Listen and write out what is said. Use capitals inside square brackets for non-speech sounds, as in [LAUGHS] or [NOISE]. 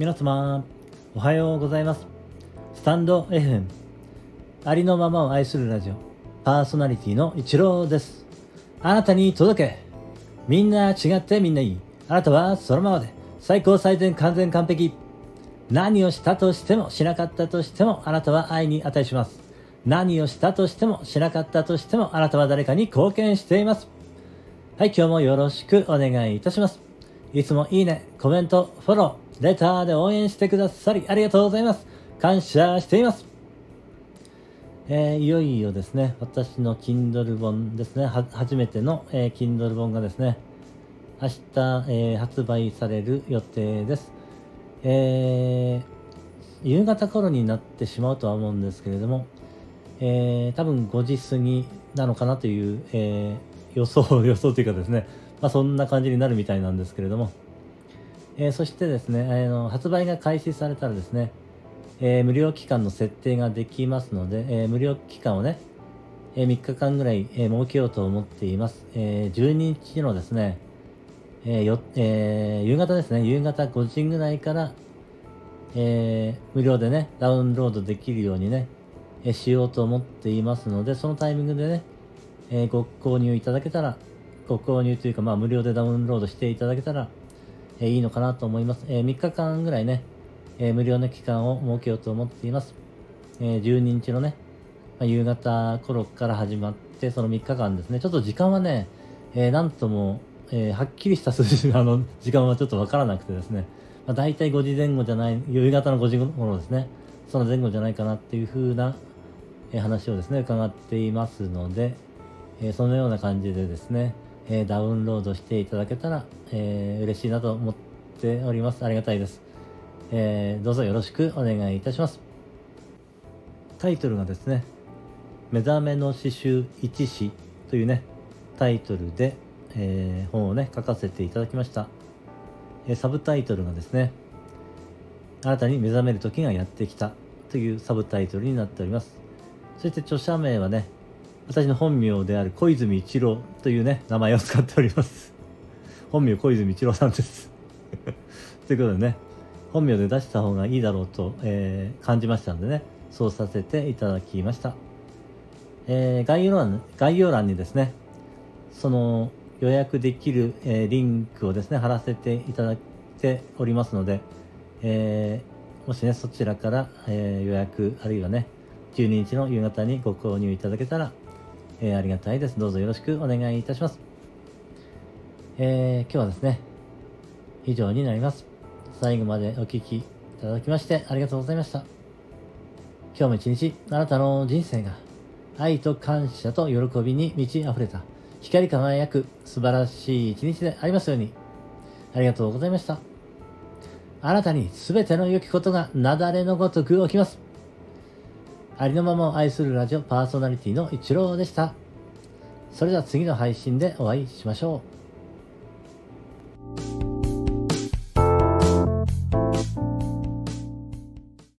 皆様おはようございます。スタンド FM ありのままを愛するラジオパーソナリティの一郎です。あなたに届けみんな違ってみんないい。あなたはそのままで最高最善完全完璧。何をしたとしてもしなかったとしてもあなたは愛に値します。何をしたとしてもしなかったとしてもあなたは誰かに貢献しています。はい今日もよろしくお願いいたします。いつもいいねコメントフォローレターで応援してくださりありがとうございます。感謝しています。えー、いよいよですね、私の Kindle 本ですね、初めての、えー、Kindle 本がですね、明日、えー、発売される予定です。えー、夕方頃になってしまうとは思うんですけれども、えー、多分5時過ぎなのかなという、えー、予想、[LAUGHS] 予想というかですね、まあ、そんな感じになるみたいなんですけれども、えー、そしてですね、あの発売が開始されたらですね、えー、無料期間の設定ができますので、えー、無料期間をね、え、3日間ぐらい、え設けようと思っています。え12日のですね、えよえ夕方ですね、夕方5時ぐらいから、え無料でね、ダウンロードできるようにね、えしようと思っていますので、そのタイミングでね、えご購入いただけたら、ご購入というか、まあ、無料でダウンロードしていただけたら、えいいのかなと思います。え3日間ぐらいね、え無料の期間を設けようと思っています。え12日のね、ま夕方頃から始まって、その3日間ですね、ちょっと時間はね、え、なんとも、え、はっきりした数字 [LAUGHS] あの時間はちょっとわからなくてですね、まあ、大体5時前後じゃない、夕方の5時頃ですね、その前後じゃないかなっていう風な、え、話をですね、伺っていますので、えそのような感じでですね、えダウンロードしていただけたら、えー、嬉しいなと思っております。ありがたいです。えー、どうぞよろしくお願いいたします。タイトルがですね、目覚めの詩集一詩というね、タイトルで、えー、本をね、書かせていただきました。えー、サブタイトルがですね、新たに目覚める時がやってきたというサブタイトルになっております。そして著者名はね、私の本名である小泉一郎というね、名前を使っております。本名小泉一郎さんです [LAUGHS] ということでね、本名で出した方がいいだろうと、えー、感じましたのでね、そうさせていただきました。えー、概要欄概要欄にですね、その予約できる、えー、リンクをですね、貼らせていただいておりますので、えー、もしね、そちらから、え予約、あるいはね、12日の夕方にご購入いただけたら、えありがたいです。どうぞよろしくお願いいたします。え今日はですね、以上になります。最後までお聴きいただきましてありがとうございました。今日も一日、あなたの人生が愛と感謝と喜びに満ち溢れた光り輝く素晴らしい一日でありますように。ありがとうございました。あなたに全ての良きことが雪崩のごとく起きます。ありのままを愛するラジオパーソナリティの一郎でした。それでは次の配信でお会いしましょう。